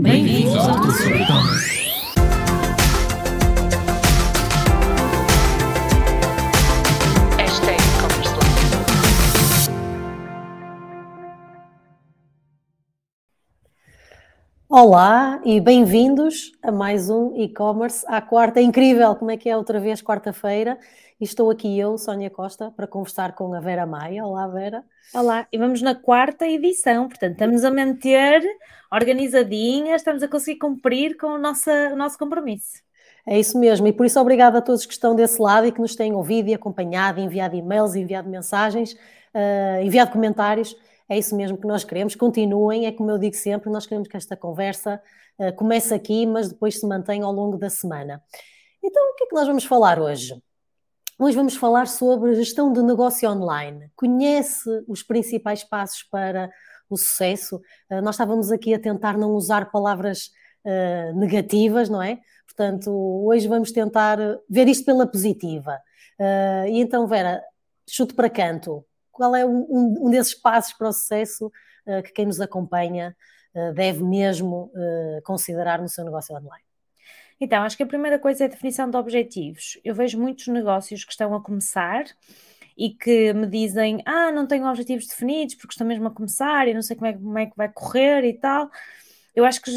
Bem-vindos ao Tudo E-Commerce. Olá e bem-vindos a mais um e-commerce à quarta. É incrível como é que é outra vez quarta-feira. E estou aqui eu, Sónia Costa, para conversar com a Vera Maia. Olá, Vera. Olá, e vamos na quarta edição, portanto, estamos a manter organizadinhas, estamos a conseguir cumprir com o nosso, o nosso compromisso. É isso mesmo, e por isso obrigada a todos que estão desse lado e que nos têm ouvido e acompanhado, enviado e-mails, enviado mensagens, uh, enviado comentários. É isso mesmo que nós queremos. Continuem, é como eu digo sempre, nós queremos que esta conversa uh, comece aqui, mas depois se mantenha ao longo da semana. Então, o que é que nós vamos falar hoje? Hoje vamos falar sobre gestão de negócio online. Conhece os principais passos para o sucesso? Uh, nós estávamos aqui a tentar não usar palavras uh, negativas, não é? Portanto, hoje vamos tentar ver isto pela positiva. Uh, e então, Vera, chute para canto. Qual é um, um desses passos para o sucesso que quem nos acompanha deve mesmo considerar no seu negócio online? Então, acho que a primeira coisa é a definição de objetivos. Eu vejo muitos negócios que estão a começar e que me dizem: Ah, não tenho objetivos definidos porque estou mesmo a começar e não sei como é, como é que vai correr e tal. Eu acho que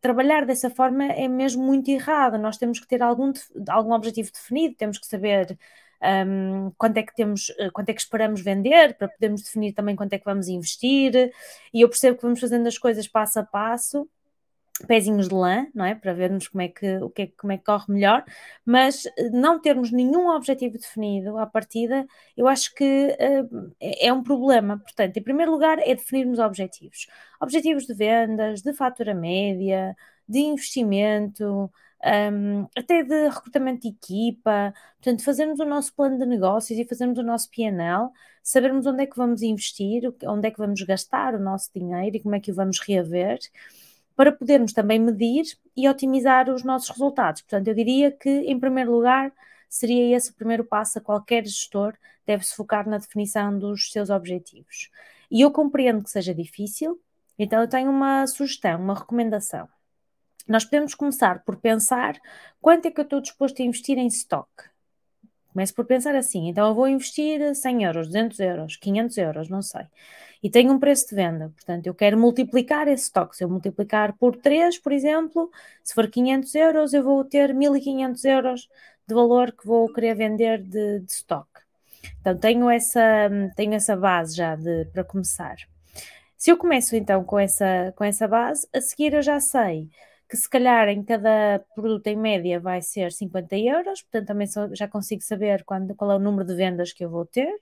trabalhar dessa forma é mesmo muito errado. Nós temos que ter algum, algum objetivo definido, temos que saber um, quanto é que temos, eh, quanto é que esperamos vender, para podermos definir também quanto é que vamos investir. E eu percebo que vamos fazendo as coisas passo a passo pezinhos de lã, não é? Para vermos como é que, o que é, como é que corre melhor, mas eh, não termos nenhum objetivo definido à partida, eu acho que uh, é um problema. Portanto, em primeiro lugar, é definirmos objetivos. Objetivos de vendas, de fatura média, de investimento, um, até de recrutamento de equipa, portanto, fazermos o nosso plano de negócios e fazermos o nosso PNL, sabermos onde é que vamos investir, onde é que vamos gastar o nosso dinheiro e como é que o vamos reaver para podermos também medir e otimizar os nossos resultados. Portanto, eu diria que, em primeiro lugar, seria esse o primeiro passo a qualquer gestor deve se focar na definição dos seus objetivos. E eu compreendo que seja difícil, então eu tenho uma sugestão, uma recomendação. Nós podemos começar por pensar quanto é que eu estou disposto a investir em stock. Começo por pensar assim, então eu vou investir 100 euros, 200 euros, 500 euros, não sei e tem um preço de venda. Portanto, eu quero multiplicar esse estoque. Se eu multiplicar por 3, por exemplo, se for 500 euros, eu vou ter 1500 euros de valor que vou querer vender de, de estoque. Então, tenho essa, tenho essa base já de, para começar. Se eu começo então com essa, com essa base, a seguir eu já sei que se calhar em cada produto em média vai ser 50 euros, portanto também já consigo saber quando, qual é o número de vendas que eu vou ter.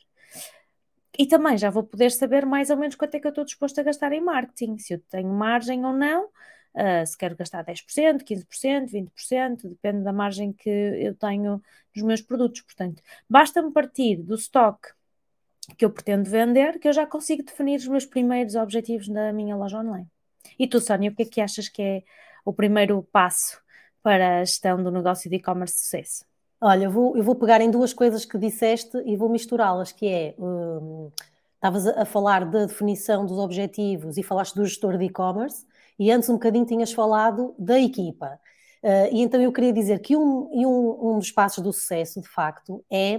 E também já vou poder saber mais ou menos quanto é que eu estou disposto a gastar em marketing, se eu tenho margem ou não, uh, se quero gastar 10%, 15%, 20%, depende da margem que eu tenho nos meus produtos. Portanto, basta-me partir do stock que eu pretendo vender, que eu já consigo definir os meus primeiros objetivos na minha loja online. E tu, Sónia, o que é que achas que é o primeiro passo para a gestão do negócio de e-commerce de sucesso? Olha, eu vou, eu vou pegar em duas coisas que disseste e vou misturá-las, que é, hum, estavas a, falar da definição dos objetivos e falaste do gestor de e-commerce, e antes um bocadinho tinhas falado da equipa. Uh, e então eu queria dizer que um, um, um dos passos do sucesso, de facto, é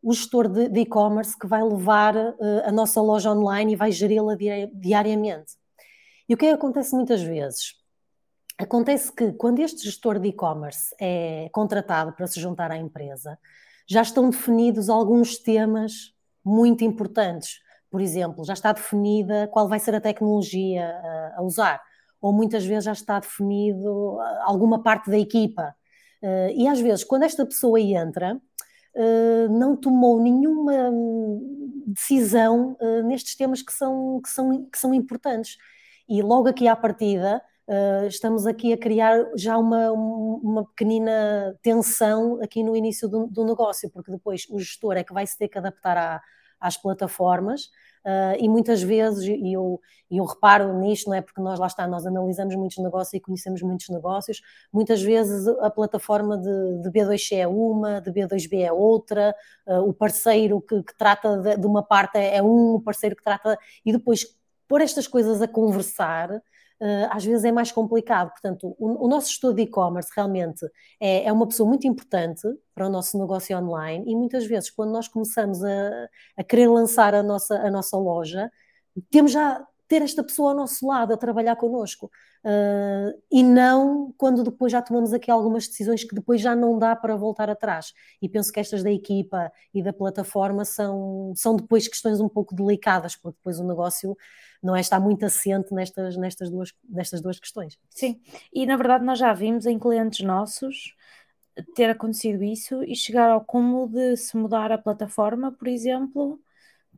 o gestor de e-commerce que vai levar uh, a nossa loja online e vai geri-la diariamente. E o que, é que acontece muitas vezes? Acontece que quando este gestor de e-commerce é contratado para se juntar à empresa, já estão definidos alguns temas muito importantes. Por exemplo, já está definida qual vai ser a tecnologia a, a usar, ou muitas vezes já está definido alguma parte da equipa. Uh, e às vezes, quando esta pessoa entra, não tomou nenhuma decisão uh, nestes temas que são, que, são, que são importantes. E logo aqui à partida, Uh, estamos aqui a criar já uma, uma pequenina tensão aqui no início do, do, negócio, porque depois o gestor é que vai se ter que adaptar à, às plataformas. Uh, e muitas vezes, e eu, eu reparo nisto, não é? Porque nós lá está, nós analisamos muitos negócios e conhecemos muitos negócios, muitas vezes a plataforma de, de B2C é uma, de B2B é outra, uh, o parceiro que, que trata de, de, uma parte é um, o parceiro que trata, e depois pôr estas coisas a conversar às vezes é mais complicado. Portanto, o, o nosso estudo de e-commerce realmente é, é, uma pessoa muito importante para o nosso negócio online e muitas vezes, quando nós começamos a, a querer lançar a nossa, a nossa loja, temos já ter esta pessoa ao nosso lado a trabalhar connosco. Uh, e não quando depois já tomamos aqui algumas decisões que depois já não dá para voltar atrás. E penso que estas da equipa e da plataforma são, são depois questões um pouco delicadas, porque depois o negócio não é estar muito assente nestas, nestas, duas, nestas duas questões. Sim, e na verdade nós já vimos em clientes nossos ter acontecido isso e chegar ao cúmulo de se mudar a plataforma, por exemplo,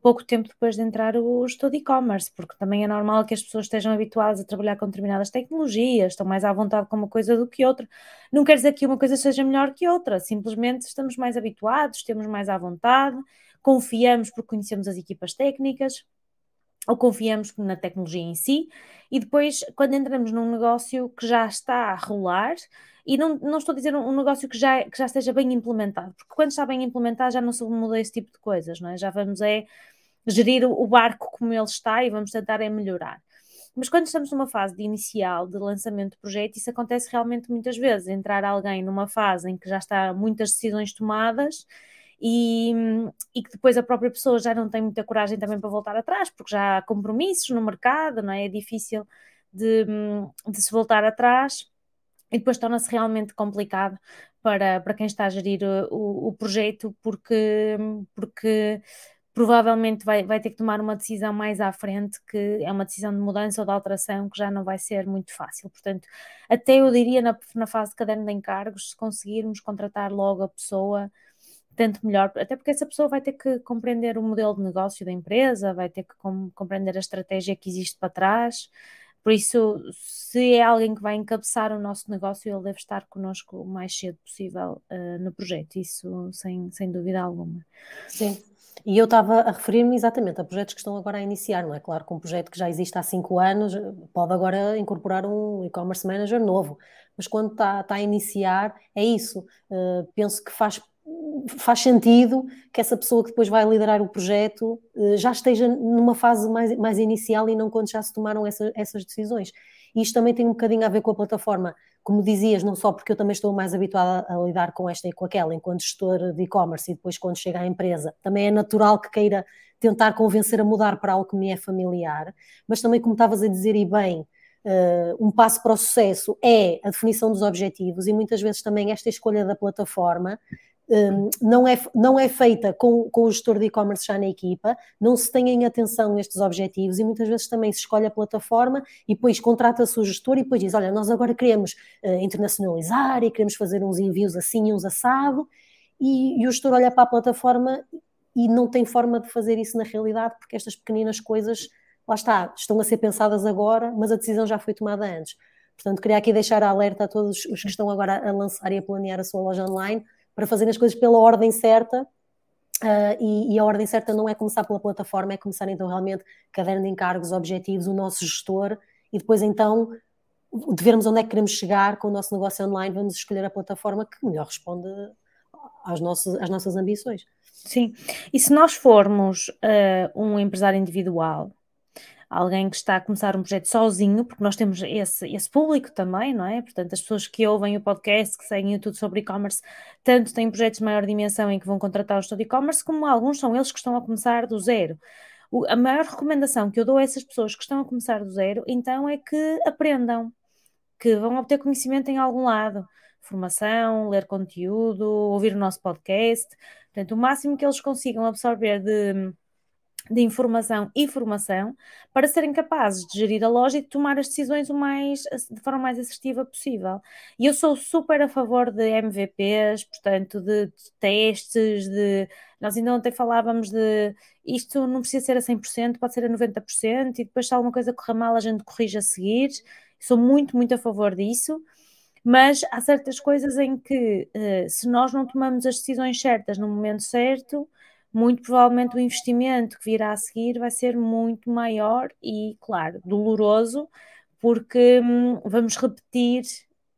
pouco tempo depois de entrar o gestor de e-commerce, porque também é normal que as pessoas estejam habituadas a trabalhar com determinadas tecnologias, estão mais à vontade com uma coisa do que outra. Não quer dizer que uma coisa seja melhor que outra, simplesmente estamos mais habituados, temos mais à vontade, confiamos porque conhecemos as equipas técnicas ou confiamos na tecnologia em si, e depois, quando entramos num negócio que já está a rolar, e não, não estou a dizer um, negócio que já, que já esteja bem implementado, porque quando está bem implementado já não se muda esse tipo de coisas, não é? Já vamos é gerir o, o barco como ele está e vamos tentar é melhorar. Mas quando estamos numa fase de inicial, de lançamento de projeto, isso acontece realmente muitas vezes. Entrar alguém numa fase em que já está muitas decisões tomadas e, e, que depois a própria pessoa já não tem muita coragem também para voltar atrás, porque já há compromissos no mercado, não é? É difícil de, de se voltar atrás e depois torna-se realmente complicado para, para quem está a gerir o, o projeto, porque, porque provavelmente vai, vai ter que tomar uma decisão mais à frente, que é uma decisão de mudança ou de alteração que já não vai ser muito fácil. Portanto, até eu diria na, na fase de caderno de encargos, se conseguirmos contratar logo a pessoa, tanto melhor, até porque essa pessoa vai ter que compreender o modelo de negócio da empresa, vai ter que com, compreender a estratégia que existe para trás. Por isso, se é alguém que vai encabeçar o nosso negócio, ele deve estar connosco o mais cedo possível uh, no projeto, isso sem, sem dúvida alguma. Sim. E eu estava a referir-me exatamente a projetos que estão agora a iniciar, não é? Claro que um projeto que já existe há cinco anos pode agora incorporar um e-commerce manager novo, mas quando está, está a iniciar, é isso. Uh, penso que faz faz sentido que essa pessoa que depois vai liderar o projeto uh, já esteja numa fase mais, mais inicial e não quando já se tomaram essa, essas decisões. E isto também tem um bocadinho a ver com a plataforma, como dizias, não só porque eu também estou mais habituada a lidar com esta e com aquela, enquanto gestor de e-commerce, e depois quando chega à empresa, também é natural que queira tentar convencer a mudar para algo que me é familiar, mas também, como estavas a dizer, e bem, Uh, um passo para o sucesso é a definição dos objetivos e muitas vezes também esta escolha da plataforma um, não, é, não é feita com, com o gestor de e-commerce já na equipa, não se tem em atenção estes objetivos e muitas vezes também se escolhe a plataforma e depois contrata-se o gestor e depois diz, olha, nós agora queremos uh, internacionalizar e queremos fazer uns envios assim e uns assado e, e o gestor olha para a plataforma e não tem forma de fazer isso na realidade porque estas pequeninas coisas, lá está, estão a ser pensadas agora, mas a decisão já foi tomada antes. Portanto, queria aqui deixar alerta a todos os que estão agora a lançar e a planear a sua loja online, para fazer as coisas pela ordem certa. Uh, e, e, a ordem certa não é começar pela plataforma, é começar então realmente caderno de encargos, objetivos, o nosso gestor e depois então de vermos onde é que queremos chegar com o nosso negócio online, vamos escolher a plataforma que melhor responde às nossas, às nossas ambições. Sim, e se nós formos uh, um empresário individual alguém que está a começar um projeto sozinho, porque nós temos esse, esse público também, não é? Portanto, as pessoas que ouvem o podcast, que seguem tudo sobre e-commerce, tanto têm projetos de maior dimensão em que vão contratar o gestor de e-commerce, como alguns são eles que estão a começar do zero. O, a maior recomendação que eu dou a essas pessoas que estão a começar do zero, então, é que aprendam, que vão obter conhecimento em algum lado. Formação, ler conteúdo, ouvir o nosso podcast. Portanto, o máximo que eles consigam absorver de de informação e formação para serem capazes de gerir a loja e de tomar as decisões o mais, de forma mais assertiva possível. E eu sou super a favor de MVPs, portanto, de, de testes, de. Nós ainda ontem falávamos de isto não precisa ser a 100%, pode ser a 90%, e depois se alguma coisa correr mal, a gente corrige a seguir. Sou muito, muito a favor disso mas há certas coisas em que, uh, se nós não tomamos as decisões certas no momento certo, muito provavelmente o investimento que virá a seguir vai ser muito maior e, claro, doloroso, porque hum, vamos repetir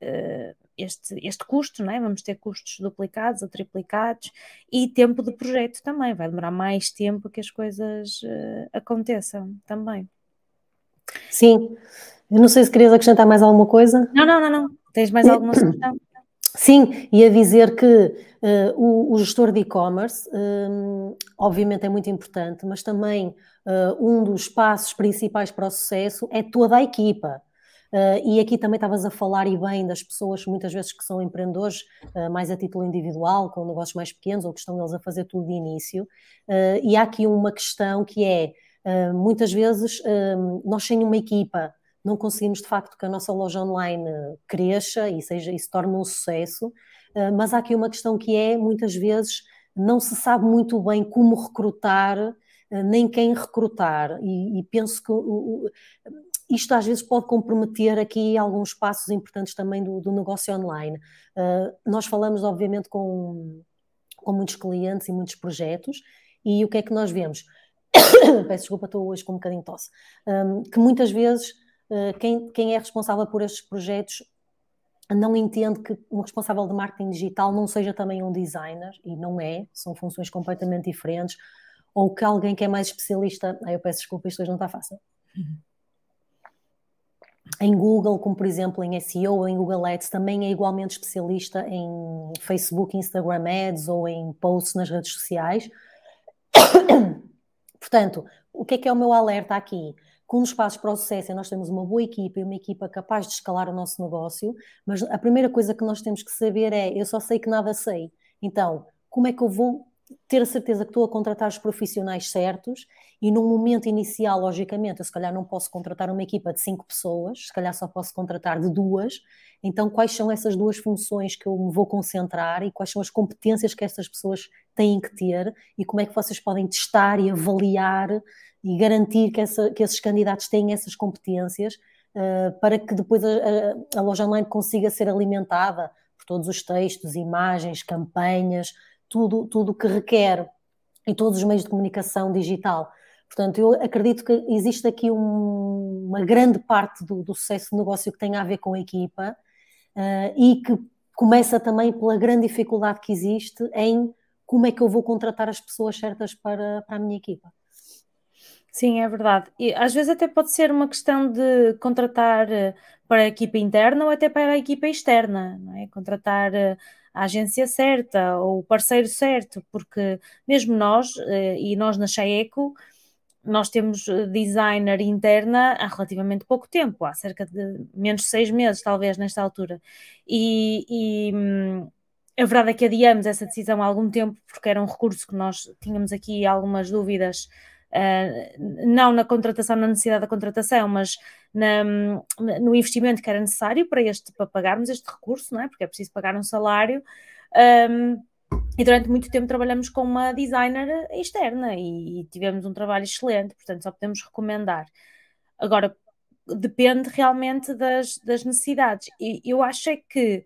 uh, este, este custo, não é? vamos ter custos duplicados ou triplicados e tempo de projeto também, vai demorar mais tempo que as coisas uh, aconteçam também. Sim, Eu não sei se querias acrescentar mais alguma coisa. Não, não, não, não. Tens mais alguma sugestão? Sim, ia dizer que uh, o, o, gestor de e-commerce, um, obviamente, é muito importante, mas também uh, um dos passos principais para o sucesso é toda a equipa. Uh, e aqui também estavas a falar e bem das pessoas muitas vezes que são empreendedores uh, mais a título individual, com negócios mais pequenos ou que estão eles a fazer tudo de início. Uh, e há aqui uma questão que é, muitas vezes nós sem uma equipa não conseguimos de facto que a nossa loja online cresça e seja e se torne um sucesso, mas há aqui uma questão que é, muitas vezes, não se sabe muito bem como recrutar nem quem recrutar. E, e penso que isto às vezes pode comprometer aqui alguns passos importantes também do, do negócio online. Nós falamos, obviamente, com, com muitos clientes e muitos projetos, e o que é que nós vemos? Peço desculpa, estou hoje com um bocadinho de tosse. Um, que muitas vezes quem, quem é responsável por estes projetos não entende que um responsável de marketing digital não seja também um designer, e não é, são funções completamente diferentes, ou que alguém que é mais especialista, eu peço desculpa, isto hoje não está fácil. Uhum em Google, como por exemplo em SEO ou em Google Ads, também é igualmente especialista em Facebook, Instagram Ads ou em posts nas redes sociais. Portanto, o que é que é o meu alerta aqui? Um dos passos para o sucesso é nós temos uma boa equipa e uma equipa capaz de escalar o nosso negócio, mas a primeira coisa que nós temos que saber é: eu só sei que nada sei. Então, como é que eu vou ter a certeza que estou a contratar os profissionais certos e num momento inicial, logicamente, eu se calhar não posso contratar uma equipa de cinco pessoas, se calhar só posso contratar de duas. Então, quais são essas duas funções que eu me vou concentrar e quais são as competências que essas pessoas têm que ter e como é que vocês podem testar e avaliar e garantir que, essa, que esses candidatos têm essas competências uh, para que depois a, a, a loja online consiga ser alimentada por todos os textos, imagens, campanhas, tudo tudo que requer em todos os meios de comunicação digital. Portanto, eu acredito que existe aqui um, uma grande parte do, do, sucesso do negócio que tem a ver com a equipa uh, e que começa também pela grande dificuldade que existe em como é que eu vou contratar as pessoas certas para, para a minha equipa. Sim, é verdade. E às vezes até pode ser uma questão de contratar eh, para a equipa interna ou até para a equipa externa, não é? Contratar eh, a agência certa ou o parceiro certo, porque mesmo nós, eh, e nós na Chaeco, nós temos eh, designer interna há relativamente pouco tempo, há cerca de menos de seis meses, talvez, nesta altura. E, e hum, a verdade é que adiamos essa decisão há algum tempo, porque era um recurso que nós tínhamos aqui algumas dúvidas não na contratação, na necessidade da contratação, mas na, no investimento que era necessário para, este, para pagarmos este recurso, não é? porque é preciso pagar um salário. Um, e durante muito tempo trabalhamos com uma designer externa e, e, tivemos um trabalho excelente, portanto só podemos recomendar. Agora, depende realmente das, das necessidades. E eu acho é que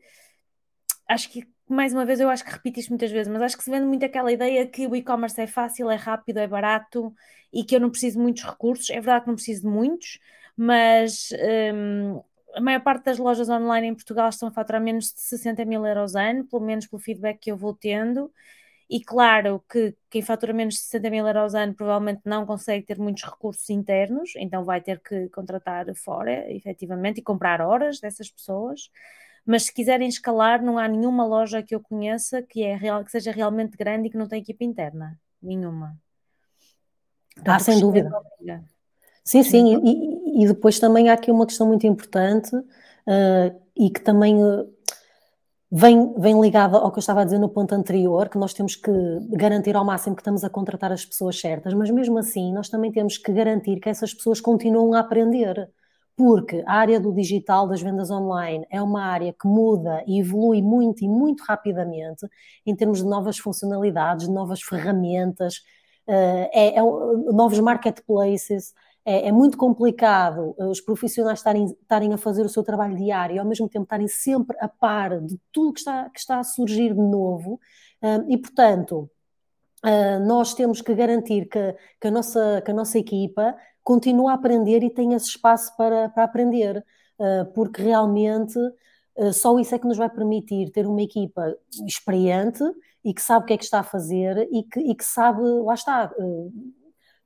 acho que mais uma vez, eu acho que repito isto muitas vezes, mas acho que se vende muito aquela ideia que o e-commerce é fácil, é rápido, é barato e que eu não preciso de muitos recursos. É verdade que não preciso de muitos, mas um, a maior parte das lojas online em Portugal estão a faturar menos de 60 mil euros ano, pelo menos pelo feedback que eu vou tendo. E claro que quem fatura menos de 60 mil euros ano provavelmente não consegue ter muitos recursos internos, então vai ter que contratar fora, efetivamente, e comprar horas dessas pessoas mas se quiserem escalar, não há nenhuma loja que eu conheça que, é real, que seja realmente grande e que não tenha equipa interna. Nenhuma. ah, sem dúvida. Sim, sim, e, e, depois também há aqui uma questão muito importante uh, e que também uh, vem, vem ligada ao que eu estava a dizer no ponto anterior, que nós temos que garantir ao máximo que estamos a contratar as pessoas certas, mas mesmo assim nós também temos que garantir que essas pessoas continuam a aprender porque a área do digital, das vendas online, é uma área que muda e evolui muito e muito rapidamente em termos de novas funcionalidades, de novas ferramentas, eh, é, é, novos marketplaces. É, é, muito complicado os profissionais estarem, estarem a fazer o seu trabalho diário e ao mesmo tempo estarem sempre a par de tudo que está, que está a surgir de novo. Eh, e, portanto, eh, nós temos que garantir que, que, a nossa, que a nossa equipa continua a aprender e tem esse espaço para, para aprender, uh, porque realmente uh, só isso é que nos vai permitir ter uma equipa experiente e que sabe o que é que está a fazer e que, e que sabe, lá está, uh,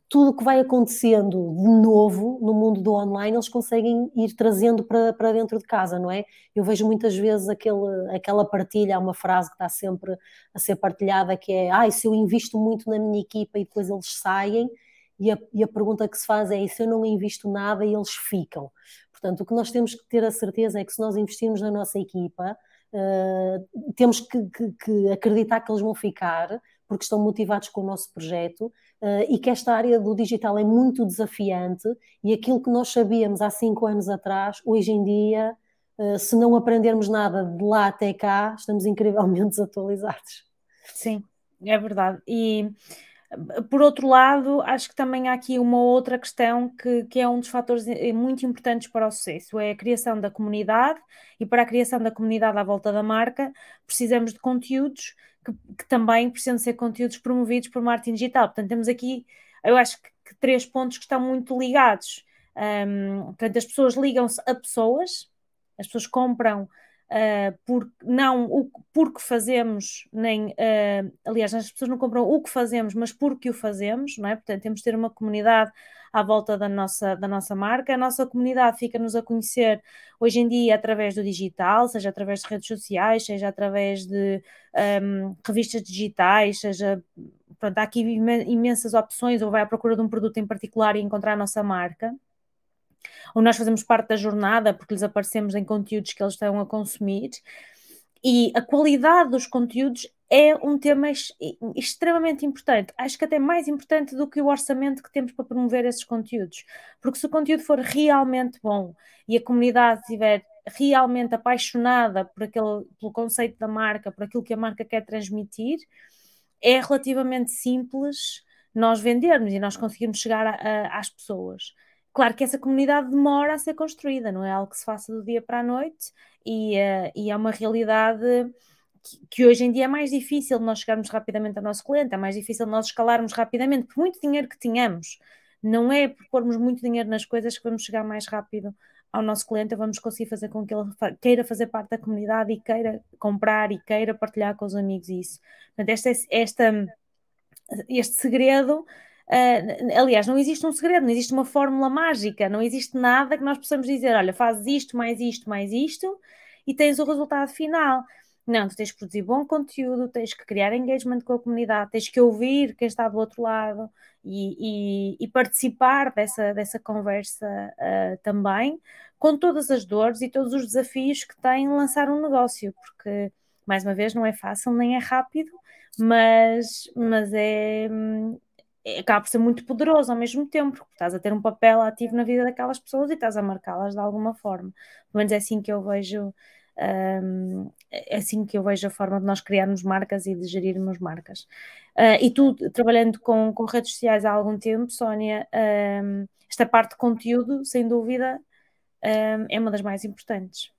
tudo o que vai acontecendo de novo no mundo do online, eles conseguem ir trazendo para, para dentro de casa, não é? Eu vejo muitas vezes aquele, aquela partilha, há uma frase que está sempre a ser partilhada que é ah, se eu invisto muito na minha equipa e depois eles saem, e a, e a pergunta que se faz é e se eu não invisto nada e eles ficam? Portanto, o que nós temos que ter a certeza é que se nós investirmos na nossa equipa, uh, temos que, que, que acreditar que eles vão ficar, porque estão motivados com o nosso projeto uh, e que esta área do digital é muito desafiante e aquilo que nós sabíamos há cinco anos atrás, hoje em dia, uh, se não aprendermos nada de lá até cá, estamos incrivelmente desatualizados. Sim, é verdade. E por outro lado, acho que também há aqui uma outra questão que, que é um dos fatores eh, muito importantes para o sucesso, é a criação da comunidade, e para a criação da comunidade à volta da marca, precisamos de conteúdos que, que também precisam ser conteúdos promovidos por marketing digital. Portanto, temos aqui, eu acho que, que três pontos que estão muito ligados. Um, portanto, as pessoas ligam-se a pessoas, as pessoas compram uh, por, não o porque fazemos, nem uh, aliás, as pessoas não compram o que fazemos, mas porque o fazemos, não é? Portanto, temos de ter uma comunidade à volta da nossa, da nossa marca. A nossa comunidade fica-nos a conhecer hoje em dia através do digital, seja através de redes sociais, seja através de um, revistas digitais, seja. Pronto, há aqui imensas opções, ou vai à procura de um produto em particular e encontrar a nossa marca ou nós fazemos parte da jornada porque lhes aparecemos em conteúdos que eles estão a consumir. E a qualidade dos conteúdos é um tema extremamente importante. Acho que até mais importante do que o orçamento que temos para promover esses conteúdos. Porque se o conteúdo for realmente bom e a comunidade estiver realmente apaixonada por aquele, pelo conceito da marca, por aquilo que a marca quer transmitir, é relativamente simples nós vendermos e nós conseguirmos chegar a, a, às pessoas. Claro que essa comunidade demora a ser construída, não é algo que se faça do dia para a noite e, uh, e é uma realidade que, que, hoje em dia é mais difícil nós chegarmos rapidamente ao nosso cliente, é mais difícil nós escalarmos rapidamente, por muito dinheiro que tenhamos. Não é por pormos muito dinheiro nas coisas que vamos chegar mais rápido ao nosso cliente, vamos conseguir fazer com que ele queira fazer parte da comunidade e queira comprar e queira partilhar com os amigos isso. Portanto, esta, esta, este segredo Uh, aliás, não existe um segredo, não existe uma fórmula mágica, não existe nada que nós possamos dizer: olha, fazes isto, mais isto, mais isto, e tens o resultado final. Não, tu tens que produzir bom conteúdo, tens que criar engagement com a comunidade, tens que ouvir quem está do outro lado e, e, e participar dessa, dessa conversa uh, também, com todas as dores e todos os desafios que tem lançar um negócio, porque, mais uma vez, não é fácil nem é rápido, mas, mas é, hum, é, acaba por ser muito poderoso ao mesmo tempo, porque estás a ter um papel ativo na vida daquelas pessoas e estás a marcá-las de alguma forma. Pelo menos é assim que eu vejo. Um, é assim que eu vejo a forma de nós criarmos marcas e de gerirmos marcas. Uh, e tu, trabalhando com, com redes sociais há algum tempo, Sónia, um, esta parte de conteúdo, sem dúvida, um, é uma das mais importantes.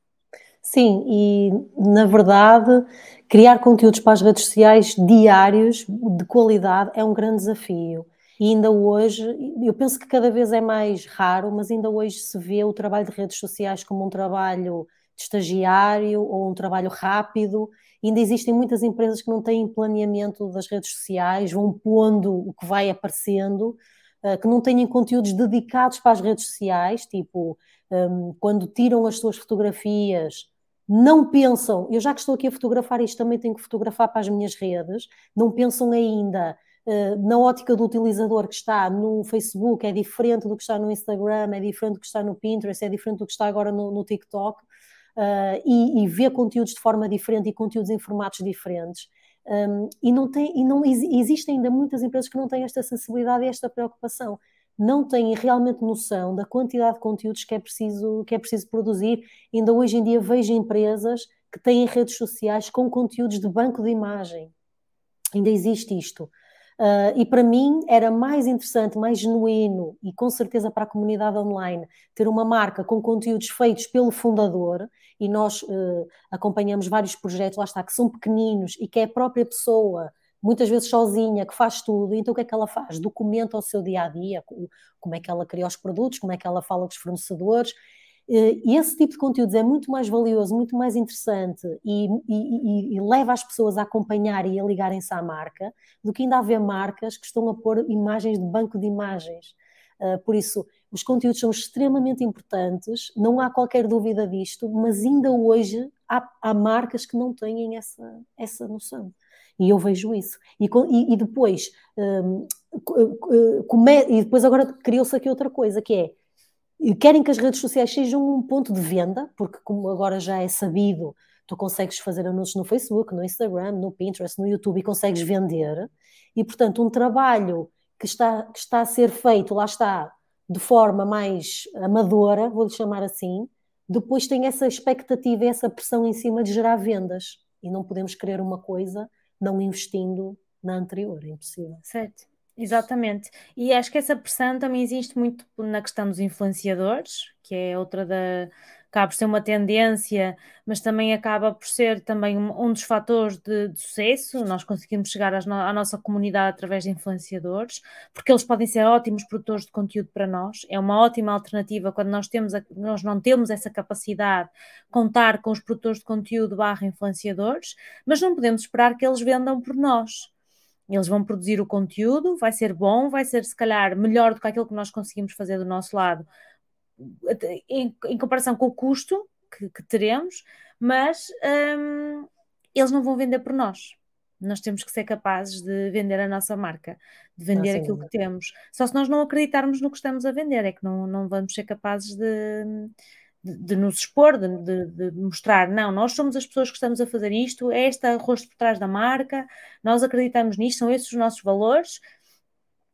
Sim, e na verdade, criar conteúdos para as redes sociais diários, de qualidade, é um grande desafio. E ainda hoje, eu penso que cada vez é mais raro, mas ainda hoje se vê o trabalho de redes sociais como um trabalho de estagiário ou um trabalho rápido. ainda existem muitas empresas que não têm planeamento das redes sociais, vão pondo o que vai aparecendo, eh, que não têm conteúdos dedicados para as redes sociais, tipo, ehm, quando tiram as suas fotografias não pensam, eu já que estou aqui a fotografar isto, também tenho que fotografar para as minhas redes, não pensam ainda uh, na ótica do utilizador que está no Facebook, é diferente do que está no Instagram, é diferente do que está no Pinterest, é diferente do que está agora no, no TikTok, uh, e, e vê conteúdos de forma diferente e conteúdos em formatos diferentes. Um, e não, tem, e não existem ainda muitas empresas que não têm esta sensibilidade e esta preocupação não têm realmente noção da quantidade de conteúdos que é preciso, que é preciso produzir. Ainda hoje em dia vejo empresas que têm redes sociais com conteúdos de banco de imagem. Ainda existe isto. Uh, e para mim era mais interessante, mais genuíno e com certeza para a comunidade online ter uma marca com conteúdos feitos pelo fundador e nós uh, acompanhamos vários projetos, lá está, que são pequeninos e que é a própria pessoa muitas vezes sozinha, que faz tudo, então o que é que ela faz? Documenta o seu dia a dia, como é que ela cria os produtos, como é que ela fala com os fornecedores, E esse tipo de conteúdos é muito mais valioso, muito mais interessante e, e, e, leva as pessoas a acompanhar e a ligarem-se à marca do que ainda haver marcas que estão a pôr imagens de banco de imagens. Uh, por isso, os conteúdos são extremamente importantes, não há qualquer dúvida disto, mas ainda hoje há, há marcas que não têm essa, essa noção. E eu vejo isso. E, e, e depois, um, come, e depois agora criou-se aqui outra coisa, que é querem que as redes sociais sejam um ponto de venda, porque como agora já é sabido, tu consegues fazer anúncios no Facebook, no Instagram, no Pinterest, no YouTube e consegues vender. E, portanto, um trabalho que está, que está a ser feito, lá está, de forma mais amadora, vou-lhe chamar assim, depois tem essa expectativa essa pressão em cima de gerar vendas. E não podemos querer uma coisa não investindo na anterior, é impossível. Certo. Exatamente. E acho que essa pressão também existe muito na questão dos influenciadores, que é outra da. Acaba por ser uma tendência, mas também acaba por ser também um, dos fatores de, de, sucesso. Nós conseguimos chegar no, à nossa comunidade através de influenciadores, porque eles podem ser ótimos produtores de conteúdo para nós. É uma ótima alternativa quando nós, temos a, nós não temos essa capacidade contar com os produtores de conteúdo barra influenciadores, mas não podemos esperar que eles vendam por nós eles vão produzir o conteúdo, vai ser bom, vai ser se calhar melhor do que aquilo que nós conseguimos fazer do nosso lado, em, em comparação com o custo que, que teremos, mas hum, eles não vão vender por nós. Nós temos que ser capazes de vender a nossa marca, de vender não, aquilo que temos. Só se nós não acreditarmos no que estamos a vender, é que não, não vamos ser capazes de, de, de nos expor, de, de, mostrar, não, nós somos as pessoas que estamos a fazer isto, é este rosto por trás da marca, nós acreditamos nisto, são estes os nossos valores,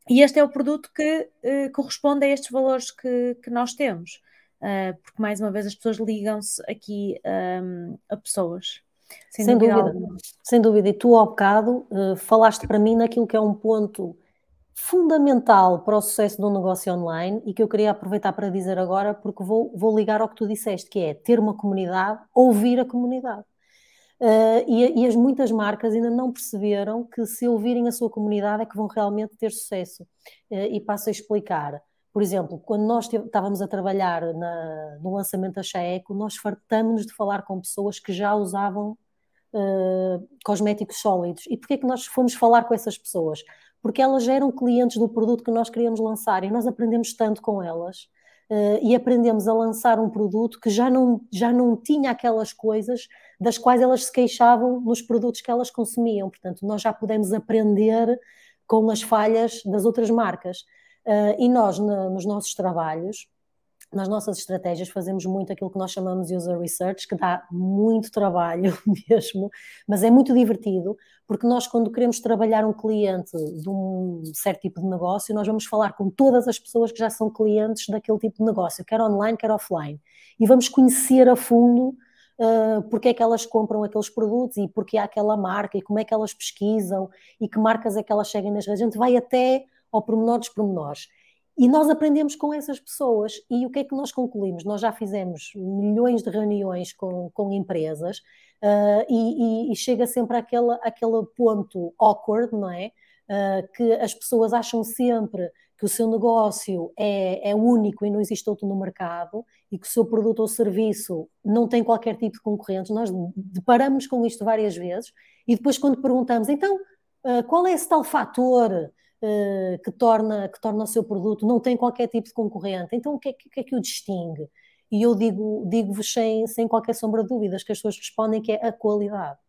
e este é o produto que uh, corresponde a estes valores que, que nós temos. Uh, porque, mais uma vez, as pessoas ligam-se aqui um, a pessoas. Sem, sem dúvida, dúvida sem dúvida. E tu, ao bocado, uh, falaste para mim naquilo que é um ponto fundamental para o sucesso de um negócio online e que eu queria aproveitar para dizer agora, porque vou, vou ligar ao que tu disseste, que é ter uma comunidade, ouvir a comunidade. Uh, e, e, as muitas marcas ainda não perceberam que se ouvirem a sua comunidade é que vão realmente ter sucesso. Uh, e passo a explicar. Por exemplo, quando nós estávamos a trabalhar na, no lançamento da Chaeco, nós fartamos de falar com pessoas que já usavam uh, cosméticos sólidos. E porquê que nós fomos falar com essas pessoas? porque elas eram clientes do produto que nós queríamos lançar e nós aprendemos tanto com elas uh, e aprendemos a lançar um produto que já não, já não tinha aquelas coisas das quais elas se queixavam nos produtos que elas consumiam. Portanto, nós já pudemos aprender com as falhas das outras marcas. Uh, e nós, na, nos nossos trabalhos, nas nossas estratégias fazemos muito aquilo que nós chamamos de user research, que dá muito trabalho mesmo, mas é muito divertido, porque nós quando queremos trabalhar um cliente de um certo tipo de negócio, nós vamos falar com todas as pessoas que já são clientes daquele tipo de negócio, quer online, quer offline, e vamos conhecer a fundo uh, porque é que elas compram aqueles produtos e porque há aquela marca e como é que elas pesquisam e que marcas é que elas seguem nas redes. A gente vai até ao pormenor dos pormenores. E nós aprendemos com essas pessoas. E o que é que nós concluímos? Nós já fizemos milhões de reuniões com, com empresas uh, e, e, e, chega sempre àquele, àquele ponto awkward, não é? Uh, que as pessoas acham sempre que o seu negócio é, é único e não existe outro no mercado e que o seu produto ou serviço não tem qualquer tipo de concorrentes. Nós deparamos com isto várias vezes e depois, quando perguntamos, então, uh, qual é esse tal fator? Eh, que, torna, que torna o seu produto, não tem qualquer tipo de concorrente. Então, o que é que, que, é que o distingue? E eu digo-vos digo sem, sem qualquer sombra de dúvidas que as pessoas respondem que é a qualidade.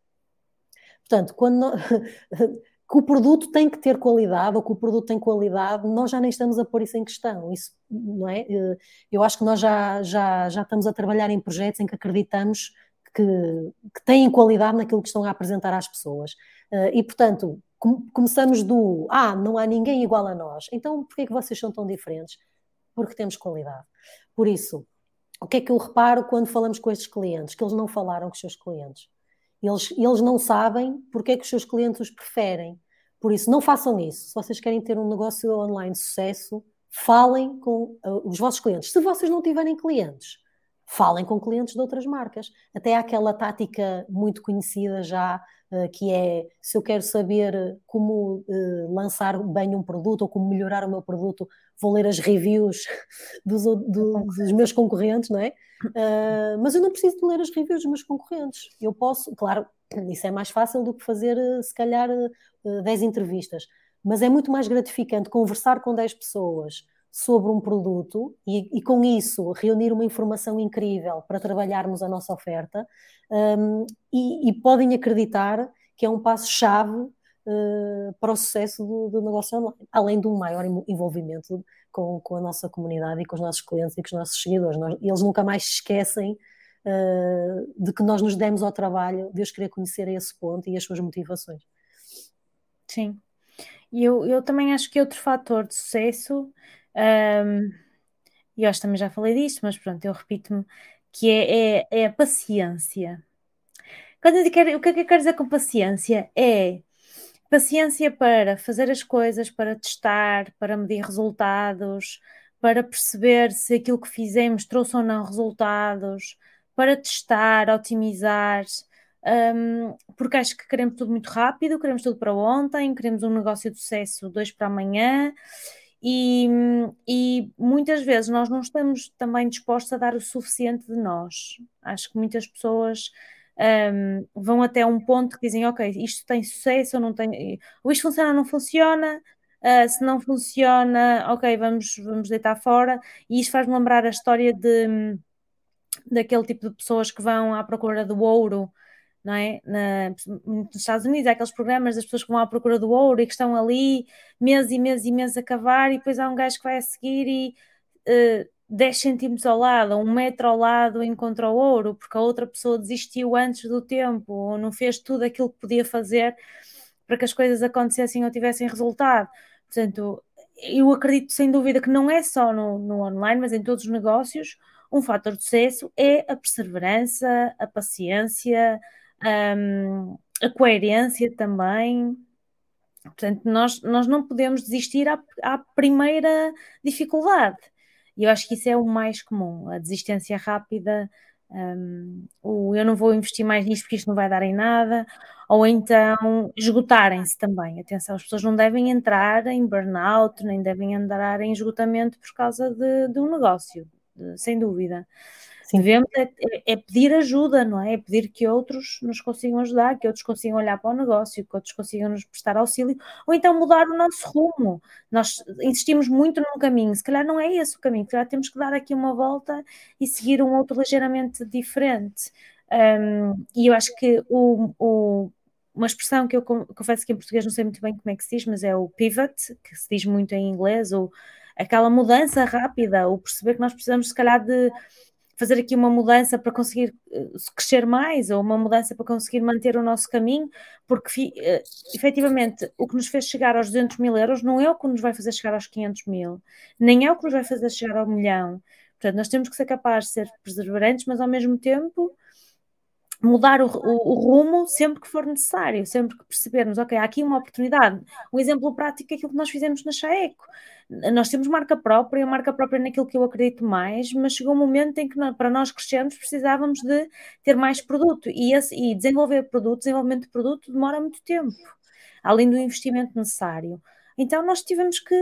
Portanto, quando que o produto tem que ter qualidade ou que o produto tem qualidade, nós já nem estamos a pôr isso em questão. Isso, não é? Eh, eu acho que nós já, já, já estamos a trabalhar em projetos em que acreditamos que, que têm qualidade naquilo que estão a apresentar às pessoas. Eh, e, portanto, começamos do ah, não há ninguém igual a nós, então por que é que vocês são tão diferentes? Porque temos qualidade. Por isso, o que é que eu reparo quando falamos com estes clientes? Que eles não falaram com os seus clientes. Eles, eles não sabem porque é que os seus clientes os preferem. Por isso, não façam isso. Se vocês querem ter um negócio online de sucesso, falem com uh, os vossos clientes. Se vocês não tiverem clientes, falem com clientes de outras marcas. Até há aquela tática muito conhecida já, que é se eu quero saber como uh, lançar bem um produto ou como melhorar o meu produto, vou ler as reviews dos, do, dos meus concorrentes, não é? Mas eu não preciso de ler as reviews dos meus concorrentes. Eu posso, claro, isso é mais fácil do que fazer, se calhar, 10 entrevistas, mas é muito mais gratificante conversar com 10 pessoas sobre um produto e, e, com isso reunir uma informação incrível para trabalharmos a nossa oferta um, e, e, podem acreditar que é um passo-chave uh, para o sucesso do, do, negócio online, além de um maior envolvimento com, com, a nossa comunidade e com os nossos clientes e com os nossos seguidores. Nós, eles nunca mais se esquecem uh, de que nós nos demos ao trabalho de os querer conhecer a esse ponto e as suas motivações. Sim. E eu, eu também acho que outro fator de sucesso um, e que também já falei disto, mas pronto, eu repito-me, que é, é, é, a paciência. Quando eu quero, o que é que eu quero dizer com paciência? É paciência para fazer as coisas, para testar, para medir resultados, para perceber se aquilo que fizemos trouxe ou não resultados, para testar, otimizar, um, porque acho que queremos tudo muito rápido, queremos tudo para ontem, queremos um negócio de sucesso dois para amanhã e, e, muitas vezes nós não estamos também dispostos a dar o suficiente de nós. Acho que muitas pessoas um, vão até um ponto que dizem: Ok, isto tem sucesso ou não tem, ou isto funciona ou não funciona. Uh, se não funciona, ok, vamos, vamos deitar fora. E isto faz-me lembrar a história de, daquele tipo de pessoas que vão à procura do ouro não é? Na, nos Estados Unidos há aqueles programas das pessoas que vão à procura do ouro e que estão ali meses e meses e meses a cavar e depois há um gajo que vai a seguir e uh, 10 centímetros ao lado, um metro ao lado encontra o ouro, porque a outra pessoa desistiu antes do tempo ou não fez tudo aquilo que podia fazer para que as coisas acontecessem ou tivessem resultado. Portanto, eu acredito sem dúvida que não é só no, no online, mas em todos os negócios, um fator de sucesso é a perseverança, a paciência, um, a coerência também. Portanto, nós, nós não podemos desistir à, à primeira dificuldade. E eu acho que isso é o mais comum, a desistência rápida, um, o eu não vou investir mais nisto porque isto não vai dar em nada, ou então esgotarem-se também. Atenção, as pessoas não devem entrar em burnout, nem devem entrar em esgotamento por causa de, de um negócio, de, sem dúvida. Sim. Devemos é, é, é, pedir ajuda, não é? É pedir que outros nos consigam ajudar, que outros consigam olhar para o negócio, que outros consigam nos prestar auxílio, ou então mudar o nosso rumo. Nós insistimos muito num caminho, se calhar não é esse o caminho, se calhar temos que dar aqui uma volta e seguir um outro ligeiramente diferente. Um, e eu acho que o, o uma expressão que eu confesso que em português não sei muito bem como é que se diz, mas é o pivot, que se diz muito em inglês, ou aquela mudança rápida, ou perceber que nós precisamos, se calhar, de fazer aqui uma mudança para conseguir uh, crescer mais ou uma mudança para conseguir manter o nosso caminho, porque uh, efetivamente o que nos fez chegar aos 200 mil euros não é o que nos vai fazer chegar aos 500 mil, nem é o que nos vai fazer chegar ao milhão. Portanto, nós temos que ser capazes de ser perseverantes, mas ao mesmo tempo mudar o, o, o, rumo sempre que for necessário, sempre que percebermos, ok, há aqui uma oportunidade. Um exemplo prático é aquilo que nós fizemos na Chaeco. Nós temos marca própria, marca própria naquilo que eu acredito mais, mas chegou um momento em que para nós crescermos precisávamos de ter mais produto e, esse, e desenvolver produto, desenvolvimento de produto demora muito tempo, além do investimento necessário. Então nós tivemos que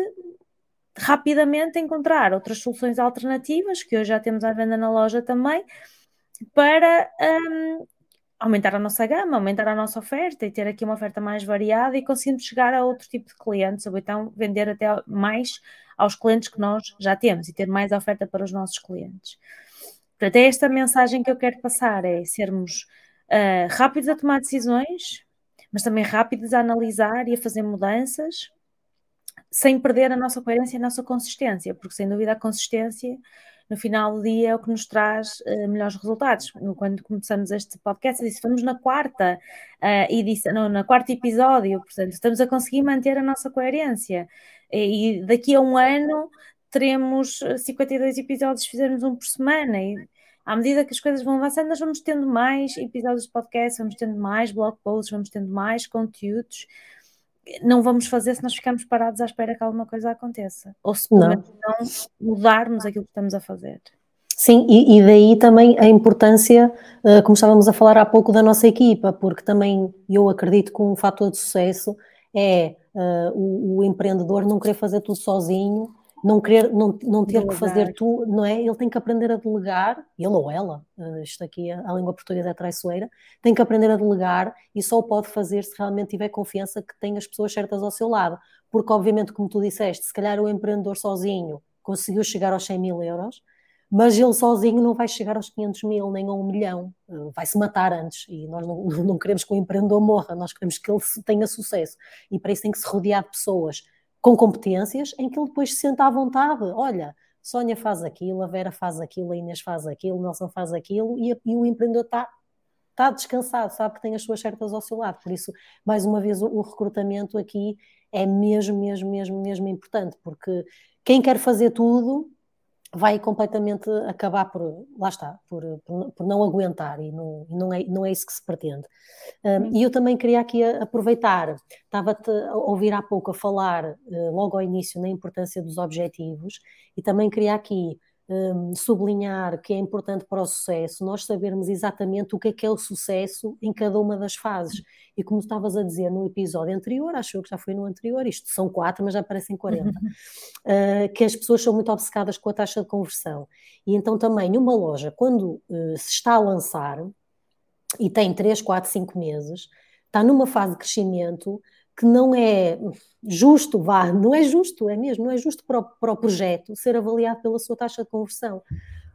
rapidamente encontrar outras soluções alternativas, que hoje já temos à venda na loja também, para um, aumentar a nossa gama, aumentar a nossa oferta e ter aqui uma oferta mais variada e conseguirmos chegar a outro tipo de clientes, ou então vender até mais aos clientes que nós já temos e ter mais oferta para os nossos clientes. Portanto, é esta mensagem que eu quero passar, é sermos uh, rápidos a tomar decisões, mas também rápidos a analisar e a fazer mudanças, sem perder a nossa coerência e a nossa consistência, porque sem dúvida a consistência no final do dia é o que nos traz uh, melhores resultados. Quando começamos este podcast, eu disse, estamos na quarta uh, edição, não, na quarto episódio, portanto, estamos a conseguir manter a nossa coerência. E, e daqui a um ano teremos 52 episódios, fizermos um por semana. E, à medida que as coisas vão avançando, nós vamos tendo mais episódios de podcast, vamos tendo mais blog posts, vamos tendo mais conteúdos não vamos fazer se nós ficarmos parados à espera que alguma coisa aconteça. Ou se não. não mudarmos aquilo que estamos a fazer. Sim, e, e, daí também a importância, uh, como estávamos a falar há pouco, da nossa equipa, porque também eu acredito que um fator de sucesso é uh, o, o, empreendedor não querer fazer tudo sozinho, não querer, não, não ter delegar. que fazer tudo, não é? Ele tem que aprender a delegar, ele ou ela, uh, isto aqui, a, a língua portuguesa é traiçoeira, tem que aprender a delegar e só o pode fazer se realmente tiver confiança que tem as pessoas certas ao seu lado, porque obviamente, como tu disseste, se calhar o empreendedor sozinho conseguiu chegar aos 100 mil euros, mas ele sozinho não vai chegar aos 500 mil nem a um milhão, eh, vai se matar antes e nós não, não, queremos que o empreendedor morra, nós queremos que ele tenha sucesso e para isso tem que se rodear de pessoas com competências em que ele depois se senta à vontade, olha, Sónia faz aquilo, a Vera faz aquilo, a Inês faz aquilo, Nelson faz aquilo e, e o empreendedor está está descansado, sabe que tem as suas certas ao seu lado. Por isso, mais uma vez, o, o, recrutamento aqui é mesmo, mesmo, mesmo, mesmo importante, porque quem quer fazer tudo vai completamente acabar por, lá está, por, por, por não aguentar e não, não, é, não é isso que se pretende. Um, e eu também queria aqui aproveitar, estava-te a ouvir há pouco a falar, uh, logo ao início, na importância dos objetivos, e também queria aqui um, sublinhar que é importante para o sucesso nós sabermos exatamente o que é que é o sucesso em cada uma das fases. E como estavas a dizer no episódio anterior, acho que já foi no anterior, isto são quatro, mas já parecem 40, uh, que as pessoas são muito obcecadas com a taxa de conversão. E então também uma loja, quando uh, se está a lançar e tem 3, 4, 5 meses, está numa fase de crescimento que não é justo, vá, não é justo, é mesmo, não é justo para o, para o projeto ser avaliado pela sua taxa de conversão.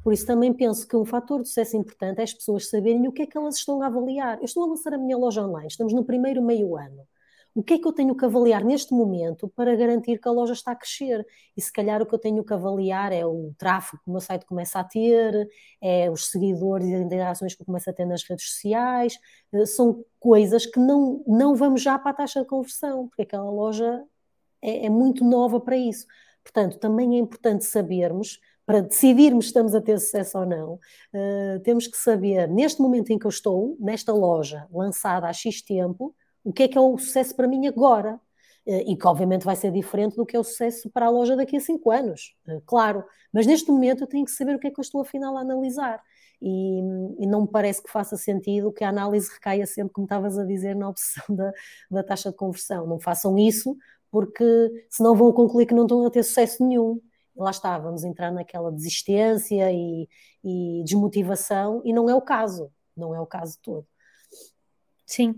Por isso também penso que um fator de sucesso importante é as pessoas saberem o que é que elas estão a avaliar. Eu estou a lançar a minha loja online, estamos no primeiro meio ano o que é que eu tenho que avaliar neste momento para garantir que a loja está a crescer? E se calhar o que eu tenho que avaliar é o tráfego que o meu site começa a ter, é os seguidores e as interações que eu começo a ter nas redes sociais, eh, são coisas que não, não vamos já para a taxa de conversão, porque aquela loja é, é muito nova para isso. Portanto, também é importante sabermos para decidirmos se estamos a ter sucesso ou não, uh, temos que saber, neste momento em que eu estou, nesta loja lançada há X tempo, o que é que é o sucesso para mim agora? Eh, e que obviamente vai ser diferente do que é o sucesso para a loja daqui a cinco anos, eh, claro. Mas neste momento eu tenho que saber o que é que eu estou afinal a analisar. E, e não me parece que faça sentido que a análise recaia sempre, como estavas a dizer, na opção da, da taxa de conversão. Não façam isso, porque senão vão concluir que não estão a ter sucesso nenhum. E lá está, vamos entrar naquela desistência e, e desmotivação, e não é o caso, não é o caso todo. Sim,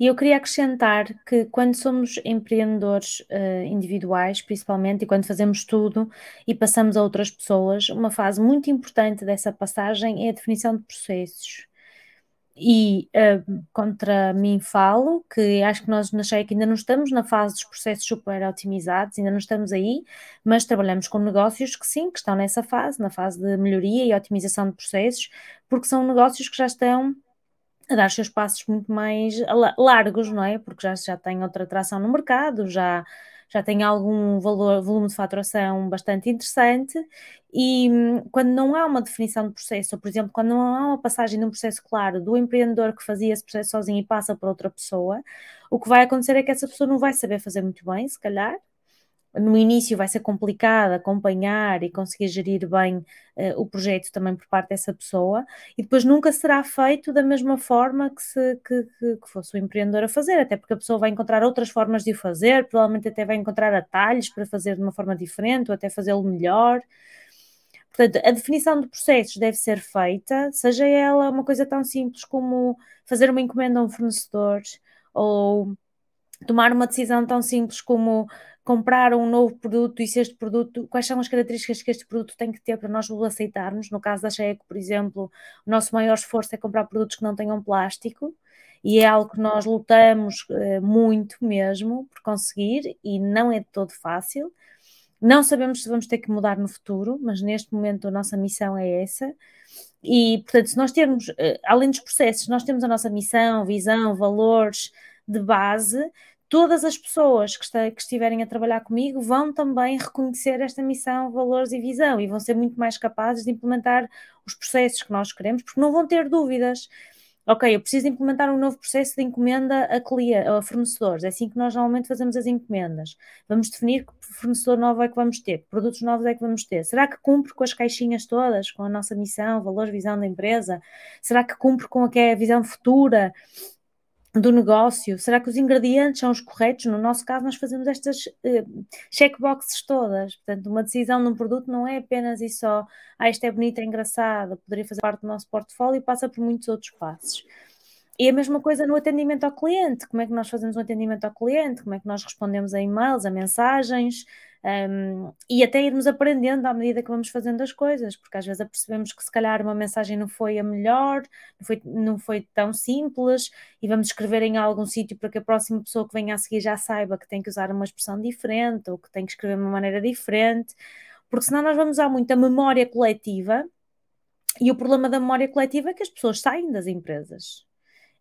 e eu queria acrescentar que quando somos empreendedores uh, individuais, principalmente, e quando fazemos tudo e passamos a outras pessoas, uma fase muito importante dessa passagem é a definição de processos. E uh, contra mim falo que acho que nós na Shake ainda não estamos na fase dos processos super otimizados, ainda não estamos aí, mas trabalhamos com negócios que sim, que estão nessa fase, na fase de melhoria e otimização de processos, porque são negócios que já estão a dar seus passos muito mais largos, não é? Porque já, já tem outra atração no mercado, já, já tem algum valor, volume de faturação bastante interessante e hum, quando não há uma definição de processo, ou por exemplo, quando não há uma passagem de um processo claro do empreendedor que fazia esse processo sozinho e passa para outra pessoa, o que vai acontecer é que essa pessoa não vai saber fazer muito bem, se calhar, no início vai ser complicado acompanhar e conseguir gerir bem uh, o projeto também por parte dessa pessoa e depois nunca será feito da mesma forma que, se, que, que, que, fosse o empreendedor a fazer, até porque a pessoa vai encontrar outras formas de o fazer, provavelmente até vai encontrar atalhos para fazer de uma forma diferente ou até fazê-lo melhor. Portanto, a definição de processos deve ser feita, seja ela uma coisa tão simples como fazer uma encomenda a um fornecedor ou tomar uma decisão tão simples como comprar um novo produto e se este produto, quais são as características que este produto tem que ter para nós o aceitarmos. No caso da Checo, por exemplo, o nosso maior esforço é comprar produtos que não tenham plástico e é algo que nós lutamos uh, muito mesmo por conseguir e não é de todo fácil. Não sabemos se vamos ter que mudar no futuro, mas neste momento a nossa missão é essa. E, portanto, se nós termos, uh, além dos processos, nós temos a nossa missão, visão, valores de base, todas as pessoas que, está, que, estiverem a trabalhar comigo vão também reconhecer esta missão, valores e visão e vão ser muito mais capazes de implementar os processos que nós queremos, porque não vão ter dúvidas. ok, eu preciso implementar um novo processo de encomenda a, a fornecedores. É assim que nós normalmente fazemos as encomendas. Vamos definir que fornecedor novo é que vamos ter, que produtos novos é que vamos ter. Será que cumpre com as caixinhas todas, com a nossa missão, valor, visão da empresa? Será que cumpre com a que é a visão futura? Do negócio? Será que os ingredientes são os corretos? No nosso caso, nós fazemos estas uh, checkboxes todas. Portanto, uma decisão num produto não é apenas e só, ah, isto é bonito, é engraçado, poderia fazer parte do nosso portfólio, passa por muitos outros passos. E a mesma coisa no atendimento ao cliente. Como é que nós fazemos um atendimento ao cliente? Como é que nós respondemos a e-mails, a mensagens? Um, e até irmos aprendendo à medida que vamos fazendo as coisas, porque às vezes apercebemos que se calhar uma mensagem não foi a melhor, não foi, não foi tão simples, e vamos escrever em algum sítio para que a próxima pessoa que venha a seguir já saiba que tem que usar uma expressão diferente ou que tem que escrever de uma maneira diferente, porque senão nós vamos usar muito a memória coletiva. E o problema da memória coletiva é que as pessoas saem das empresas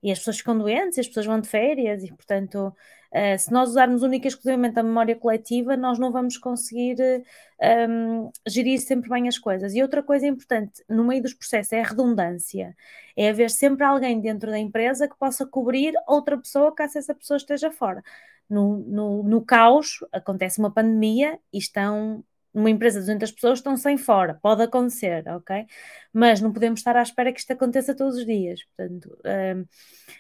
e as pessoas ficam doentes, as pessoas vão de férias, e portanto, uh, se nós usarmos única e exclusivamente a memória coletiva, nós não vamos conseguir um, ehm, gerir sempre bem as coisas. E outra coisa importante no meio dos processos é a redundância, é haver sempre alguém dentro da empresa que possa cobrir outra pessoa caso essa pessoa esteja fora. No, no, no caos, acontece uma pandemia e estão numa empresa de 200 pessoas estão sem fora, pode acontecer, ok? Mas não podemos estar à espera que isto aconteça todos os dias. Portanto, um,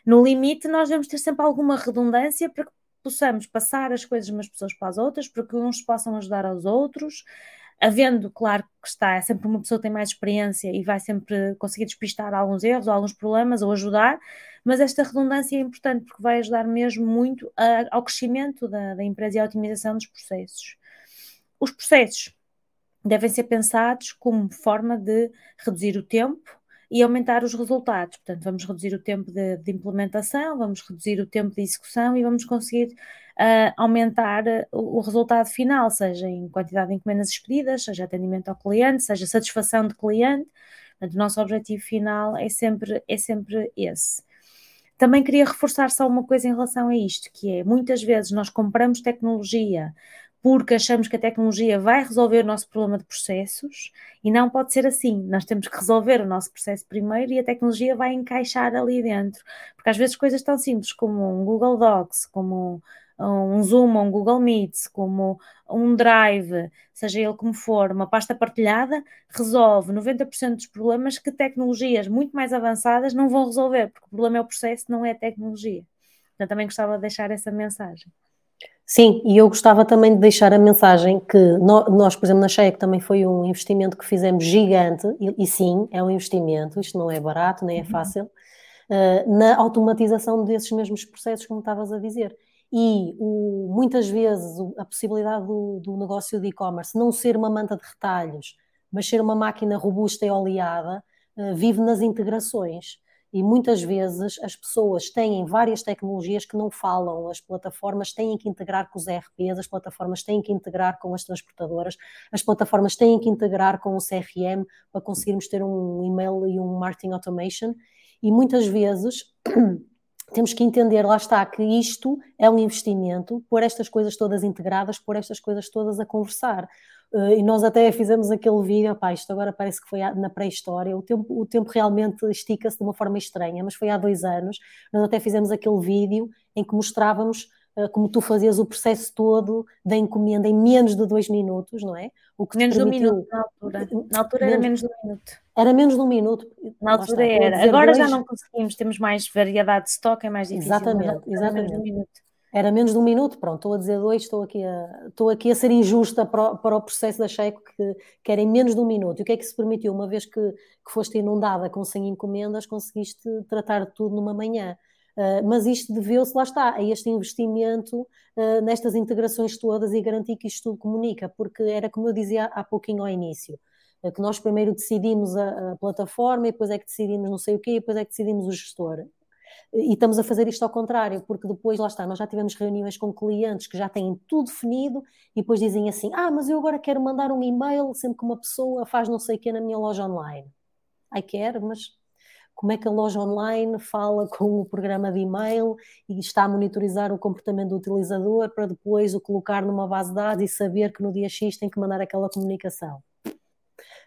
no limite, nós devemos ter sempre alguma redundância para que possamos passar as coisas umas pessoas para as outras, para que uns possam ajudar aos outros, havendo, claro, que está, é sempre uma pessoa que tem mais experiência e vai sempre conseguir despistar alguns erros, alguns problemas ou ajudar, mas esta redundância é importante porque vai ajudar mesmo muito a, ao crescimento da, da empresa e à otimização dos processos. Os processos devem ser pensados como forma de reduzir o tempo e aumentar os resultados. Portanto, vamos reduzir o tempo de, de implementação, vamos reduzir o tempo de execução e vamos conseguir uh, aumentar o, o, resultado final, seja em quantidade de encomendas expedidas, seja atendimento ao cliente, seja satisfação de cliente. Portanto, o nosso objetivo final é sempre, é sempre esse. Também queria reforçar só uma coisa em relação a isto, que é muitas vezes nós compramos tecnologia porque achamos que a tecnologia vai resolver o nosso problema de processos e não pode ser assim. Nós temos que resolver o nosso processo primeiro e a tecnologia vai encaixar ali dentro. Porque às vezes coisas tão simples como um Google Docs, como um Zoom, um Google Meets, como um Drive, seja ele como for, uma pasta partilhada, resolve 90% dos problemas que tecnologias muito mais avançadas não vão resolver, porque o problema é o processo, não é a tecnologia. Então também gostava de deixar essa mensagem. Sim, e eu gostava também de deixar a mensagem que nós, por exemplo, na Cheia, que também foi um investimento que fizemos gigante, e, e sim, é um investimento, isto não é barato, nem é uhum. fácil, uh, na automatização desses mesmos processos, como estavas a dizer. E o, muitas vezes a possibilidade do, do negócio de e-commerce não ser uma manta de retalhos, mas ser uma máquina robusta e oleada, uh, vive nas integrações e muitas vezes as pessoas têm várias tecnologias que não falam, as plataformas têm que integrar com os ERPs, as plataformas têm que integrar com as transportadoras, as plataformas têm que integrar com o CRM para conseguirmos ter um e-mail e um marketing automation, e muitas vezes temos que entender, lá está, que isto é um investimento, por estas coisas todas integradas, por estas coisas todas a conversar. Uh, e nós até fizemos aquele vídeo, pá, isto agora parece que foi na pré-história, o tempo, o tempo realmente estica-se de uma forma estranha, mas foi há dois anos, nós até fizemos aquele vídeo em que mostrávamos uh, como tu fazias o processo todo da encomenda em menos de dois minutos, não é? O que menos permitiu... de um minuto na altura. Na altura menos, era menos de um minuto. Era menos de um minuto. Na altura está, era. Agora dois... já não conseguimos, temos mais variedade de estoque, é mais difícil. Exatamente, exatamente. Era menos de um minuto, pronto, estou a dizer dois, estou aqui a, estou aqui a ser injusta para o, para o processo da Checo, que querem menos de um minuto. E o que é que se permitiu? Uma vez que, que foste inundada com 100 encomendas, conseguiste tratar tudo numa manhã. Uh, mas isto deveu-se, lá está, a este investimento uh, nestas integrações todas e garantir que isto tudo comunica, porque era como eu dizia há pouquinho ao início, uh, que nós primeiro decidimos a, a, plataforma e depois é que decidimos não sei o quê e depois é que decidimos o gestor. E estamos a fazer isto ao contrário, porque depois, lá está, nós já tivemos reuniões com clientes que já têm tudo definido e depois dizem assim: Ah, mas eu agora quero mandar um e-mail sempre que uma pessoa faz não sei o que na minha loja online. Ai, quer, mas como é que a loja online fala com o programa de e-mail e está a monitorizar o comportamento do utilizador para depois o colocar numa base de dados e saber que no dia X tem que mandar aquela comunicação?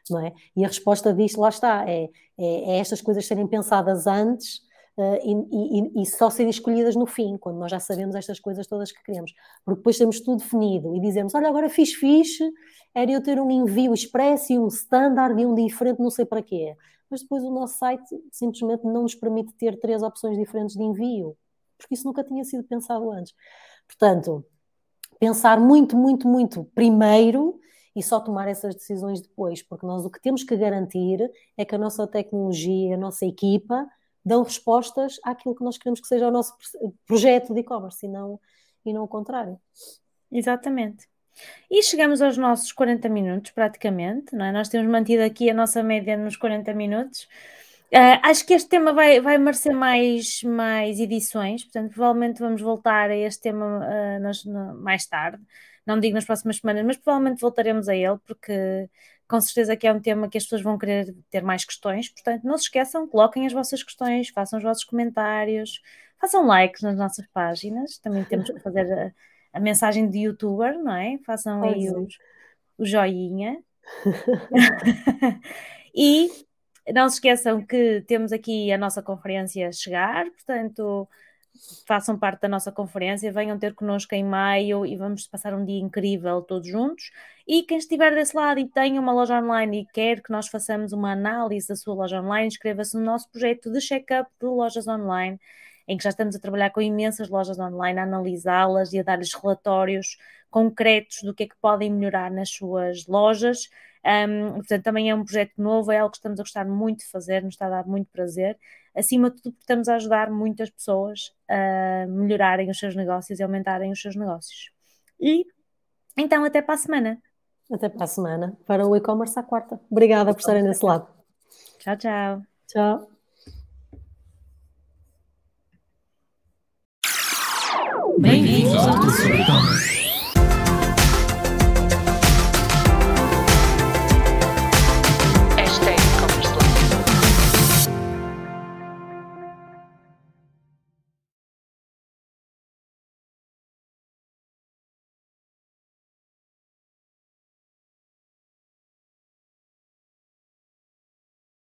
Não é? E a resposta disto, lá está, é, é, é estas coisas serem pensadas antes e, e, e, só serem escolhidas no fim, quando nós já sabemos estas coisas todas que queremos. Porque depois temos tudo definido e dizemos: olha, agora fiz fixe, era eu ter um envio expresso e um standard e um diferente, não sei para quê. Mas depois o nosso site simplesmente não nos permite ter três opções diferentes de envio, porque isso nunca tinha sido pensado antes. Portanto, pensar muito, muito, muito primeiro e só tomar essas decisões depois, porque nós o que temos que garantir é que a nossa tecnologia, a nossa equipa dão respostas àquilo que nós queremos que seja o nosso projeto de e-commerce e não, e não o contrário. Exatamente. E chegamos aos nossos 40 minutos, praticamente, não é? Nós temos mantido aqui a nossa média nos 40 minutos. Uh, acho que este tema vai, vai merecer mais, mais edições, portanto, provavelmente vamos voltar a este tema uh, nas, no, mais tarde. Não digo nas próximas semanas, mas provavelmente voltaremos a ele, porque com certeza que é um tema que as pessoas vão querer ter mais questões. Portanto, não se esqueçam, coloquem as vossas questões, façam os vossos comentários, façam likes nas nossas páginas. Também temos que fazer a, a mensagem de youtuber, não é? Façam aí os, o joinha. e não se esqueçam que temos aqui a nossa conferência a chegar, portanto, façam parte da nossa conferência, venham ter connosco em maio e vamos passar um dia incrível todos juntos. E quem estiver desse lado e tem uma loja online e quer que nós façamos uma análise da sua loja online, inscreva-se no nosso projeto de check-up de lojas online, em que já estamos a trabalhar com imensas lojas online, a analisá-las e a dar-lhes relatórios concretos do que é que podem melhorar nas suas lojas um, portanto, também é um projeto novo, é algo que estamos a gostar muito de fazer, nos está a dar muito prazer. Acima de tudo, porque estamos a ajudar muitas pessoas a melhorarem os seus negócios e aumentarem os seus negócios. E então, até para a semana. Até para a semana, para o e-commerce à quarta. Obrigada por estarem desse lado. Tchau, tchau. Tchau. Bem-vindos ao e-commerce.